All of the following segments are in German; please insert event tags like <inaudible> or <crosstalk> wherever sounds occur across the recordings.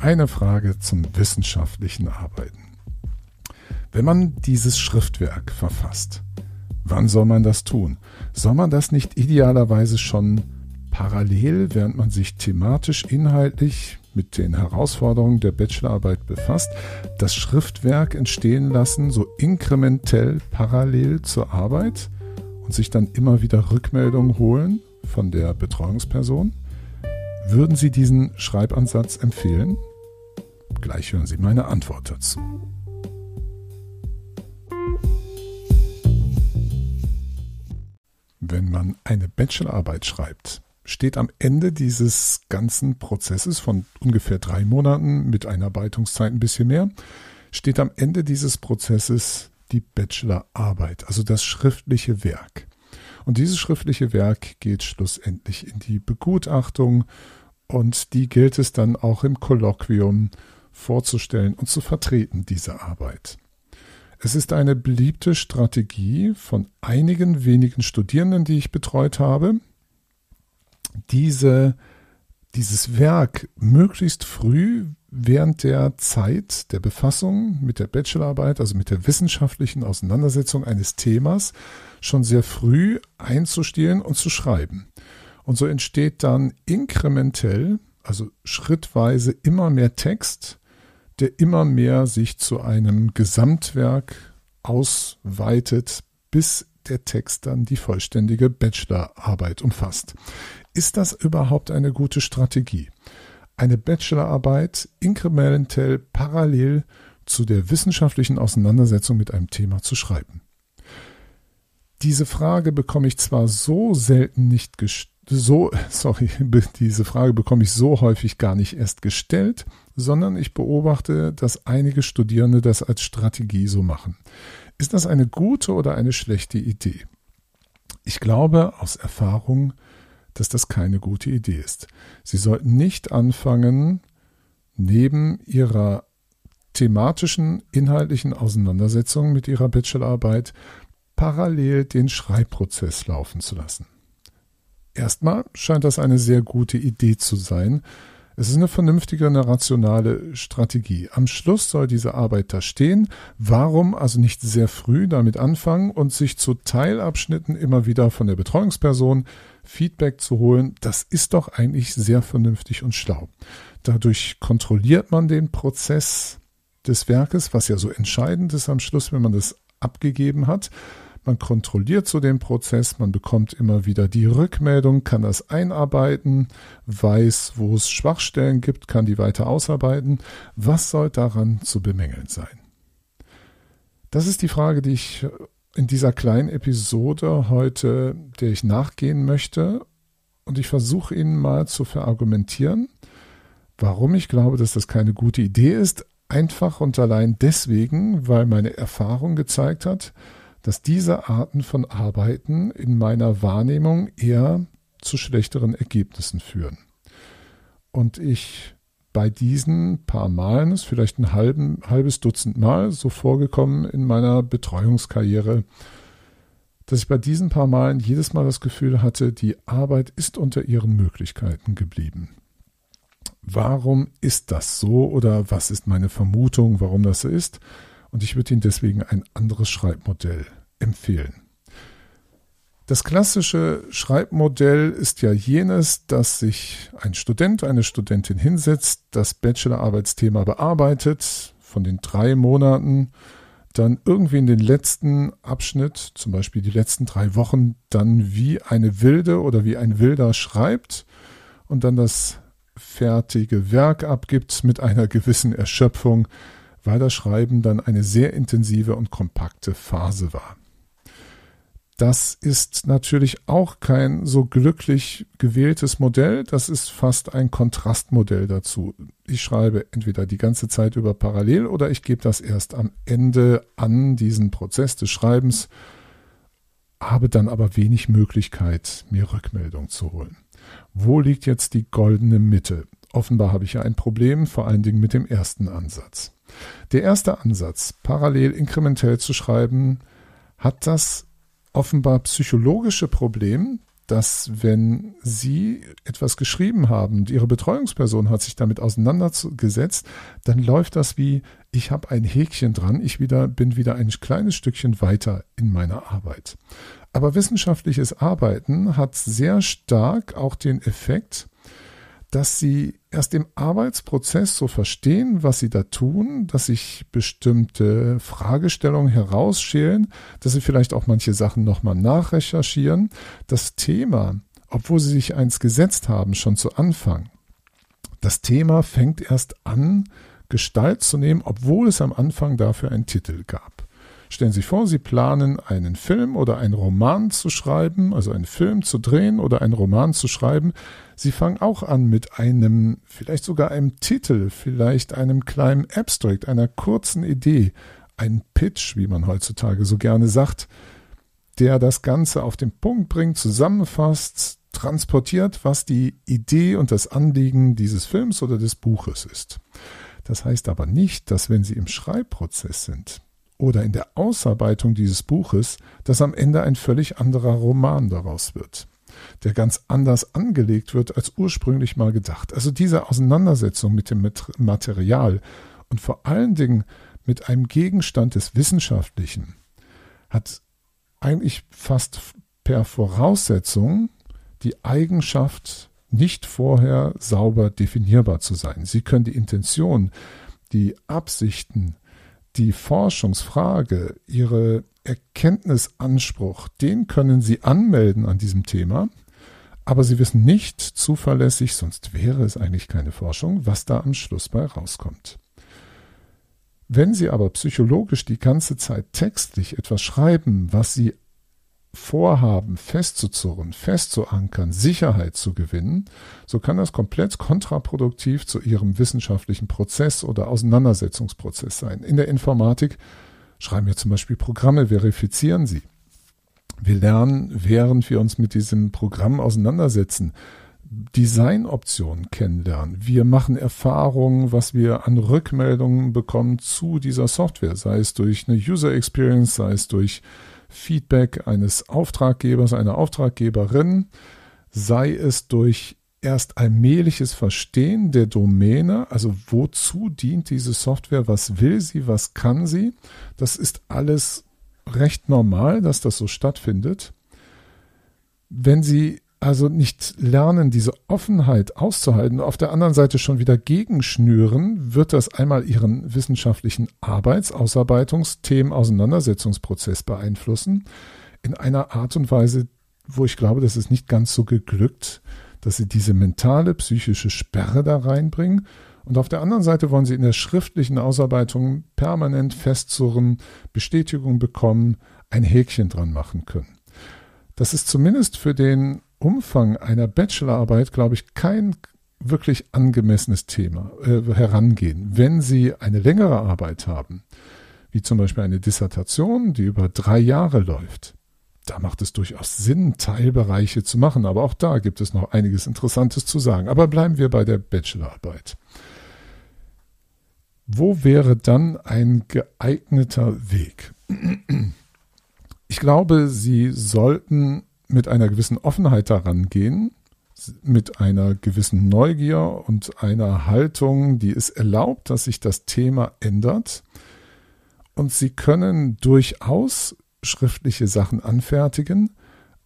Eine Frage zum wissenschaftlichen Arbeiten. Wenn man dieses Schriftwerk verfasst, wann soll man das tun? Soll man das nicht idealerweise schon parallel, während man sich thematisch, inhaltlich mit den Herausforderungen der Bachelorarbeit befasst, das Schriftwerk entstehen lassen, so inkrementell parallel zur Arbeit und sich dann immer wieder Rückmeldungen holen von der Betreuungsperson? Würden Sie diesen Schreibansatz empfehlen? Gleich hören Sie meine Antwort dazu. Wenn man eine Bachelorarbeit schreibt, steht am Ende dieses ganzen Prozesses von ungefähr drei Monaten mit Einarbeitungszeit ein bisschen mehr, steht am Ende dieses Prozesses die Bachelorarbeit, also das schriftliche Werk. Und dieses schriftliche Werk geht schlussendlich in die Begutachtung und die gilt es dann auch im Kolloquium vorzustellen und zu vertreten, diese Arbeit. Es ist eine beliebte Strategie von einigen wenigen Studierenden, die ich betreut habe, diese, dieses Werk möglichst früh während der Zeit der Befassung mit der Bachelorarbeit, also mit der wissenschaftlichen Auseinandersetzung eines Themas, schon sehr früh einzustehlen und zu schreiben. Und so entsteht dann inkrementell, also schrittweise immer mehr Text, der immer mehr sich zu einem Gesamtwerk ausweitet, bis der Text dann die vollständige Bachelorarbeit umfasst. Ist das überhaupt eine gute Strategie? Eine Bachelorarbeit inkrementell parallel zu der wissenschaftlichen Auseinandersetzung mit einem Thema zu schreiben. Diese Frage bekomme ich zwar so selten nicht so, <laughs> sorry, <laughs> diese Frage bekomme ich so häufig gar nicht erst gestellt, sondern ich beobachte, dass einige Studierende das als Strategie so machen. Ist das eine gute oder eine schlechte Idee? Ich glaube aus Erfahrung, dass das keine gute Idee ist. Sie sollten nicht anfangen, neben ihrer thematischen, inhaltlichen Auseinandersetzung mit ihrer Bachelorarbeit parallel den Schreibprozess laufen zu lassen. Erstmal scheint das eine sehr gute Idee zu sein, es ist eine vernünftige, eine rationale Strategie. Am Schluss soll diese Arbeit da stehen. Warum also nicht sehr früh damit anfangen und sich zu Teilabschnitten immer wieder von der Betreuungsperson Feedback zu holen? Das ist doch eigentlich sehr vernünftig und schlau. Dadurch kontrolliert man den Prozess des Werkes, was ja so entscheidend ist am Schluss, wenn man das abgegeben hat. Man kontrolliert so den Prozess, man bekommt immer wieder die Rückmeldung, kann das einarbeiten, weiß, wo es Schwachstellen gibt, kann die weiter ausarbeiten. Was soll daran zu bemängeln sein? Das ist die Frage, die ich in dieser kleinen Episode heute, der ich nachgehen möchte. Und ich versuche Ihnen mal zu verargumentieren, warum ich glaube, dass das keine gute Idee ist. Einfach und allein deswegen, weil meine Erfahrung gezeigt hat, dass diese Arten von Arbeiten in meiner Wahrnehmung eher zu schlechteren Ergebnissen führen. Und ich bei diesen paar Malen, ist vielleicht ein halben, halbes Dutzend Mal so vorgekommen in meiner Betreuungskarriere, dass ich bei diesen paar Malen jedes Mal das Gefühl hatte, die Arbeit ist unter ihren Möglichkeiten geblieben. Warum ist das so oder was ist meine Vermutung, warum das so ist? Und ich würde Ihnen deswegen ein anderes Schreibmodell empfehlen. Das klassische Schreibmodell ist ja jenes, dass sich ein Student, eine Studentin hinsetzt, das Bachelorarbeitsthema bearbeitet, von den drei Monaten dann irgendwie in den letzten Abschnitt, zum Beispiel die letzten drei Wochen, dann wie eine Wilde oder wie ein Wilder schreibt und dann das fertige Werk abgibt mit einer gewissen Erschöpfung, weil das Schreiben dann eine sehr intensive und kompakte Phase war. Das ist natürlich auch kein so glücklich gewähltes Modell, das ist fast ein Kontrastmodell dazu. Ich schreibe entweder die ganze Zeit über parallel oder ich gebe das erst am Ende an diesen Prozess des Schreibens, habe dann aber wenig Möglichkeit, mir Rückmeldung zu holen. Wo liegt jetzt die goldene Mitte? Offenbar habe ich ja ein Problem, vor allen Dingen mit dem ersten Ansatz. Der erste Ansatz, parallel inkrementell zu schreiben, hat das offenbar psychologische Problem, dass wenn Sie etwas geschrieben haben Ihre Betreuungsperson hat sich damit auseinandergesetzt, dann läuft das wie, ich habe ein Häkchen dran, ich wieder, bin wieder ein kleines Stückchen weiter in meiner Arbeit. Aber wissenschaftliches Arbeiten hat sehr stark auch den Effekt, dass sie erst im Arbeitsprozess so verstehen, was sie da tun, dass sich bestimmte Fragestellungen herausschälen, dass sie vielleicht auch manche Sachen nochmal nachrecherchieren. Das Thema, obwohl sie sich eins gesetzt haben, schon zu Anfang, das Thema fängt erst an, Gestalt zu nehmen, obwohl es am Anfang dafür einen Titel gab. Stellen Sie sich vor, Sie planen einen Film oder einen Roman zu schreiben, also einen Film zu drehen oder einen Roman zu schreiben. Sie fangen auch an mit einem, vielleicht sogar einem Titel, vielleicht einem kleinen Abstract, einer kurzen Idee, ein Pitch, wie man heutzutage so gerne sagt, der das Ganze auf den Punkt bringt, zusammenfasst, transportiert, was die Idee und das Anliegen dieses Films oder des Buches ist. Das heißt aber nicht, dass wenn Sie im Schreibprozess sind, oder in der Ausarbeitung dieses Buches, dass am Ende ein völlig anderer Roman daraus wird, der ganz anders angelegt wird als ursprünglich mal gedacht. Also diese Auseinandersetzung mit dem Material und vor allen Dingen mit einem Gegenstand des Wissenschaftlichen hat eigentlich fast per Voraussetzung die Eigenschaft, nicht vorher sauber definierbar zu sein. Sie können die Intention, die Absichten, die Forschungsfrage, Ihre Erkenntnisanspruch, den können Sie anmelden an diesem Thema, aber Sie wissen nicht zuverlässig, sonst wäre es eigentlich keine Forschung, was da am Schluss bei rauskommt. Wenn Sie aber psychologisch die ganze Zeit textlich etwas schreiben, was Sie vorhaben, festzuzurren, festzuankern, Sicherheit zu gewinnen, so kann das komplett kontraproduktiv zu ihrem wissenschaftlichen Prozess oder Auseinandersetzungsprozess sein. In der Informatik schreiben wir zum Beispiel Programme, verifizieren sie. Wir lernen, während wir uns mit diesem Programm auseinandersetzen, Designoptionen kennenlernen. Wir machen Erfahrungen, was wir an Rückmeldungen bekommen zu dieser Software, sei es durch eine User Experience, sei es durch Feedback eines Auftraggebers, einer Auftraggeberin, sei es durch erst allmähliches Verstehen der Domäne, also wozu dient diese Software, was will sie, was kann sie. Das ist alles recht normal, dass das so stattfindet. Wenn Sie also nicht lernen, diese Offenheit auszuhalten, auf der anderen Seite schon wieder gegenschnüren, wird das einmal ihren wissenschaftlichen Arbeits-, Ausarbeitungs-, Auseinandersetzungsprozess beeinflussen, in einer Art und Weise, wo ich glaube, das ist nicht ganz so geglückt, dass sie diese mentale, psychische Sperre da reinbringen. Und auf der anderen Seite wollen sie in der schriftlichen Ausarbeitung permanent festzurren, Bestätigung bekommen, ein Häkchen dran machen können. Das ist zumindest für den Umfang einer Bachelorarbeit, glaube ich, kein wirklich angemessenes Thema äh, herangehen. Wenn Sie eine längere Arbeit haben, wie zum Beispiel eine Dissertation, die über drei Jahre läuft, da macht es durchaus Sinn, Teilbereiche zu machen. Aber auch da gibt es noch einiges Interessantes zu sagen. Aber bleiben wir bei der Bachelorarbeit. Wo wäre dann ein geeigneter Weg? Ich glaube, Sie sollten mit einer gewissen Offenheit daran gehen, mit einer gewissen Neugier und einer Haltung, die es erlaubt, dass sich das Thema ändert. Und Sie können durchaus schriftliche Sachen anfertigen,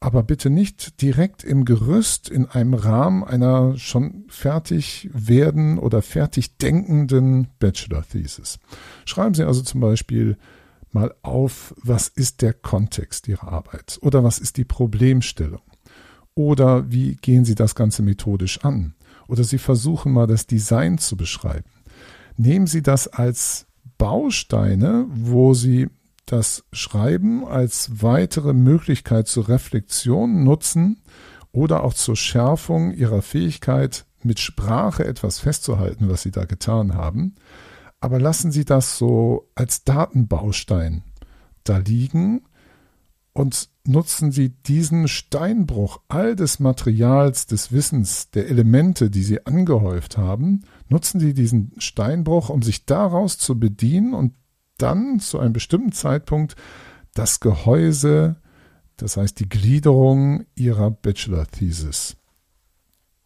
aber bitte nicht direkt im Gerüst in einem Rahmen einer schon fertig werden oder fertig denkenden Bachelor Thesis. Schreiben Sie also zum Beispiel mal auf, was ist der Kontext Ihrer Arbeit? Oder was ist die Problemstellung? Oder wie gehen Sie das Ganze methodisch an? Oder Sie versuchen mal das Design zu beschreiben. Nehmen Sie das als Bausteine, wo Sie das Schreiben als weitere Möglichkeit zur Reflexion nutzen oder auch zur Schärfung Ihrer Fähigkeit, mit Sprache etwas festzuhalten, was Sie da getan haben aber lassen Sie das so als Datenbaustein da liegen und nutzen Sie diesen Steinbruch all des Materials, des Wissens, der Elemente, die Sie angehäuft haben, nutzen Sie diesen Steinbruch, um sich daraus zu bedienen und dann zu einem bestimmten Zeitpunkt das Gehäuse das heißt die Gliederung ihrer Bachelor-Thesis,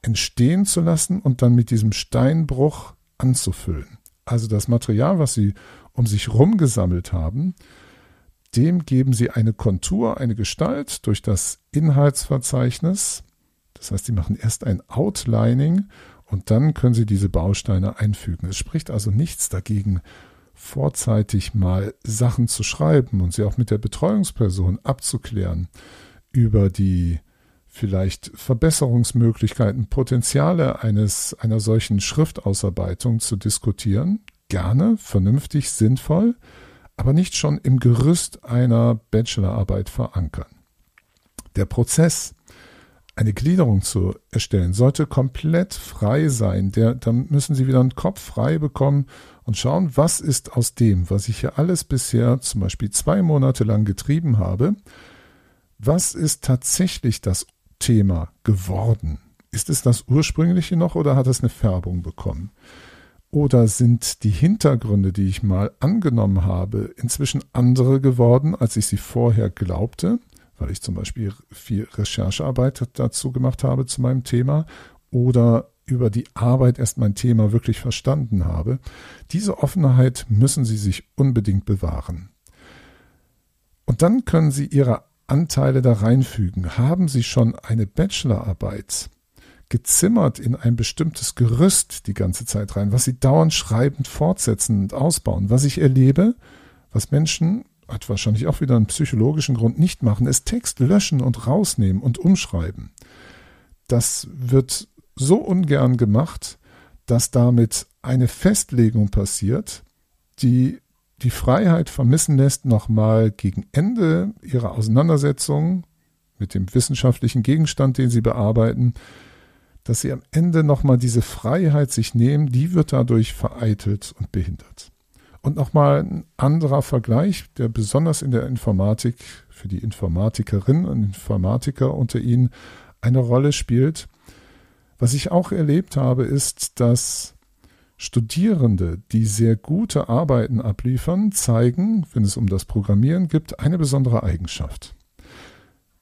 entstehen zu lassen und dann mit diesem Steinbruch anzufüllen. Also das Material, was sie um sich rumgesammelt haben, dem geben sie eine Kontur, eine Gestalt durch das Inhaltsverzeichnis. Das heißt, sie machen erst ein Outlining und dann können sie diese Bausteine einfügen. Es spricht also nichts dagegen, vorzeitig mal Sachen zu schreiben und sie auch mit der Betreuungsperson abzuklären über die vielleicht Verbesserungsmöglichkeiten, Potenziale eines, einer solchen Schriftausarbeitung zu diskutieren. Gerne, vernünftig, sinnvoll, aber nicht schon im Gerüst einer Bachelorarbeit verankern. Der Prozess, eine Gliederung zu erstellen, sollte komplett frei sein. Der, da müssen Sie wieder einen Kopf frei bekommen und schauen, was ist aus dem, was ich hier alles bisher zum Beispiel zwei Monate lang getrieben habe, was ist tatsächlich das Thema geworden? Ist es das ursprüngliche noch oder hat es eine Färbung bekommen? Oder sind die Hintergründe, die ich mal angenommen habe, inzwischen andere geworden, als ich sie vorher glaubte? Weil ich zum Beispiel viel Recherchearbeit dazu gemacht habe zu meinem Thema oder über die Arbeit erst mein Thema wirklich verstanden habe. Diese Offenheit müssen Sie sich unbedingt bewahren. Und dann können Sie Ihre Anteile da reinfügen. Haben Sie schon eine Bachelorarbeit gezimmert in ein bestimmtes Gerüst die ganze Zeit rein, was sie dauernd schreibend fortsetzen und ausbauen. Was ich erlebe, was Menschen, hat wahrscheinlich auch wieder einen psychologischen Grund, nicht machen, ist Text löschen und rausnehmen und umschreiben. Das wird so ungern gemacht, dass damit eine Festlegung passiert, die die Freiheit vermissen lässt, nochmal gegen Ende ihrer Auseinandersetzung mit dem wissenschaftlichen Gegenstand, den sie bearbeiten, dass sie am Ende nochmal diese Freiheit sich nehmen, die wird dadurch vereitelt und behindert. Und nochmal ein anderer Vergleich, der besonders in der Informatik für die Informatikerinnen und Informatiker unter Ihnen eine Rolle spielt. Was ich auch erlebt habe, ist, dass Studierende, die sehr gute Arbeiten abliefern, zeigen, wenn es um das Programmieren geht, eine besondere Eigenschaft.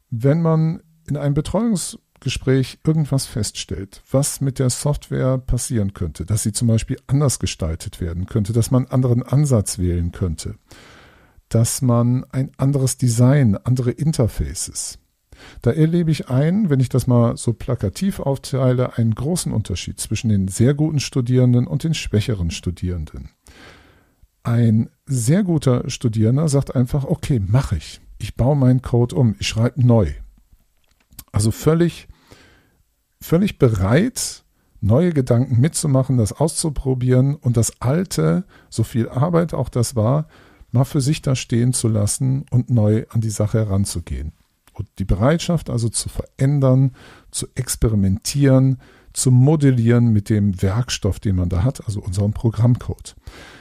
Wenn man in einem Betreuungs Gespräch irgendwas feststellt, was mit der Software passieren könnte, dass sie zum Beispiel anders gestaltet werden könnte, dass man einen anderen Ansatz wählen könnte, dass man ein anderes Design, andere Interfaces. Da erlebe ich ein, wenn ich das mal so plakativ aufteile, einen großen Unterschied zwischen den sehr guten Studierenden und den schwächeren Studierenden. Ein sehr guter Studierender sagt einfach, okay, mache ich. Ich baue meinen Code um, ich schreibe neu. Also völlig völlig bereit, neue Gedanken mitzumachen, das auszuprobieren und das Alte, so viel Arbeit auch das war, mal für sich da stehen zu lassen und neu an die Sache heranzugehen. Und die Bereitschaft also zu verändern, zu experimentieren, zu modellieren mit dem Werkstoff, den man da hat, also unserem Programmcode.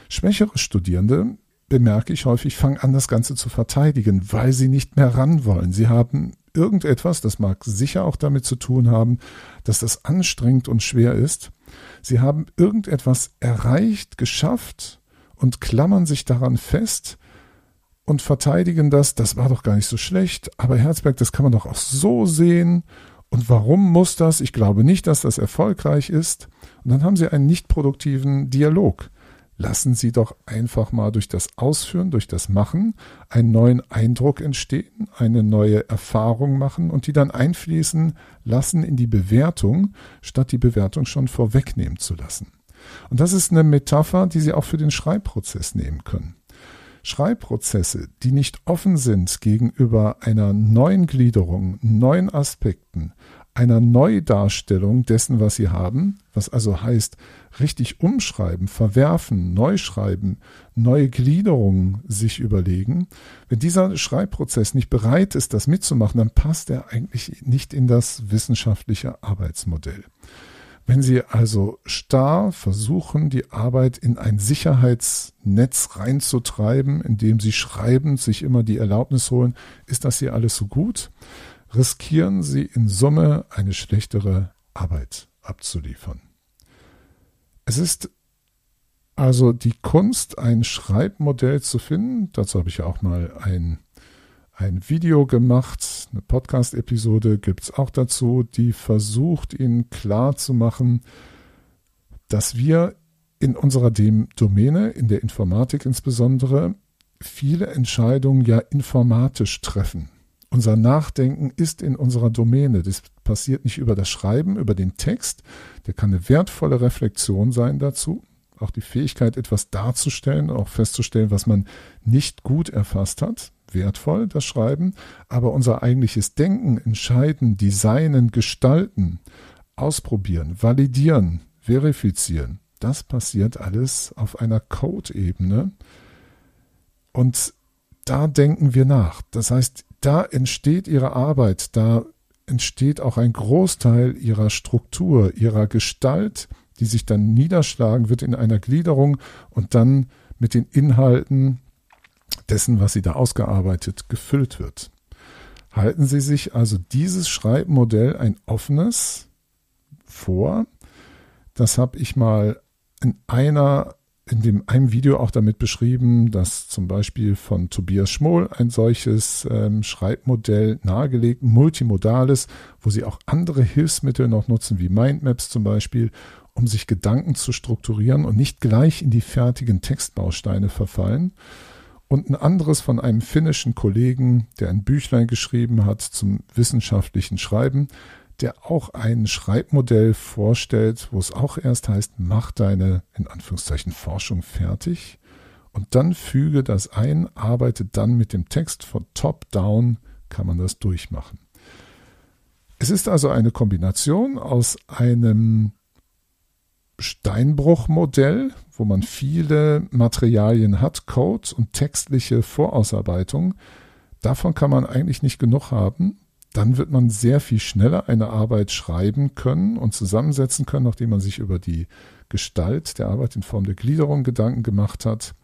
Schwächere Studierende, bemerke ich häufig, fangen an, das Ganze zu verteidigen, weil sie nicht mehr ran wollen. Sie haben irgendetwas, das mag sicher auch damit zu tun haben, dass das anstrengend und schwer ist. Sie haben irgendetwas erreicht, geschafft und klammern sich daran fest und verteidigen das, das war doch gar nicht so schlecht, aber Herzberg, das kann man doch auch so sehen. Und warum muss das? Ich glaube nicht, dass das erfolgreich ist. Und dann haben sie einen nicht produktiven Dialog lassen Sie doch einfach mal durch das Ausführen, durch das Machen einen neuen Eindruck entstehen, eine neue Erfahrung machen und die dann einfließen lassen in die Bewertung, statt die Bewertung schon vorwegnehmen zu lassen. Und das ist eine Metapher, die Sie auch für den Schreibprozess nehmen können. Schreibprozesse, die nicht offen sind gegenüber einer neuen Gliederung, neuen Aspekten, einer Neudarstellung dessen, was sie haben, was also heißt, richtig umschreiben, verwerfen, neu schreiben, neue Gliederungen sich überlegen. Wenn dieser Schreibprozess nicht bereit ist, das mitzumachen, dann passt er eigentlich nicht in das wissenschaftliche Arbeitsmodell. Wenn Sie also starr versuchen, die Arbeit in ein Sicherheitsnetz reinzutreiben, indem Sie schreiben, sich immer die Erlaubnis holen, ist das hier alles so gut? riskieren sie in Summe eine schlechtere Arbeit abzuliefern. Es ist also die Kunst, ein Schreibmodell zu finden. Dazu habe ich ja auch mal ein, ein Video gemacht, eine Podcast-Episode gibt es auch dazu, die versucht, Ihnen klar zu machen, dass wir in unserer Domäne, in der Informatik insbesondere, viele Entscheidungen ja informatisch treffen. Unser Nachdenken ist in unserer Domäne. Das passiert nicht über das Schreiben, über den Text. Der kann eine wertvolle Reflexion sein dazu. Auch die Fähigkeit, etwas darzustellen, auch festzustellen, was man nicht gut erfasst hat. Wertvoll, das Schreiben. Aber unser eigentliches Denken, Entscheiden, Designen, Gestalten, ausprobieren, validieren, verifizieren, das passiert alles auf einer Code-Ebene. Und da denken wir nach. Das heißt, da entsteht ihre Arbeit, da entsteht auch ein Großteil ihrer Struktur, ihrer Gestalt, die sich dann niederschlagen wird in einer Gliederung und dann mit den Inhalten dessen, was sie da ausgearbeitet, gefüllt wird. Halten Sie sich also dieses Schreibmodell ein offenes vor. Das habe ich mal in einer in dem einem Video auch damit beschrieben, dass zum Beispiel von Tobias Schmoll ein solches ähm, Schreibmodell nahegelegt, multimodales, wo sie auch andere Hilfsmittel noch nutzen, wie Mindmaps zum Beispiel, um sich Gedanken zu strukturieren und nicht gleich in die fertigen Textbausteine verfallen. Und ein anderes von einem finnischen Kollegen, der ein Büchlein geschrieben hat zum wissenschaftlichen Schreiben, der auch ein Schreibmodell vorstellt, wo es auch erst heißt, mach deine, in Anführungszeichen, Forschung fertig und dann füge das ein, arbeite dann mit dem Text von top down, kann man das durchmachen. Es ist also eine Kombination aus einem Steinbruchmodell, wo man viele Materialien hat, Code und textliche Vorausarbeitung. Davon kann man eigentlich nicht genug haben dann wird man sehr viel schneller eine Arbeit schreiben können und zusammensetzen können, nachdem man sich über die Gestalt der Arbeit in Form der Gliederung Gedanken gemacht hat,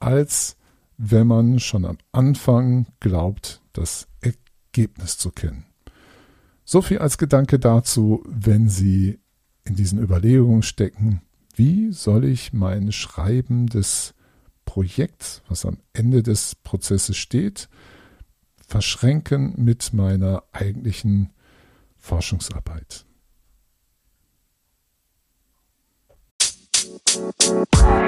als wenn man schon am Anfang glaubt, das Ergebnis zu kennen. So viel als Gedanke dazu, wenn Sie in diesen Überlegungen stecken, wie soll ich mein Schreiben des Projekts, was am Ende des Prozesses steht, verschränken mit meiner eigentlichen Forschungsarbeit. Musik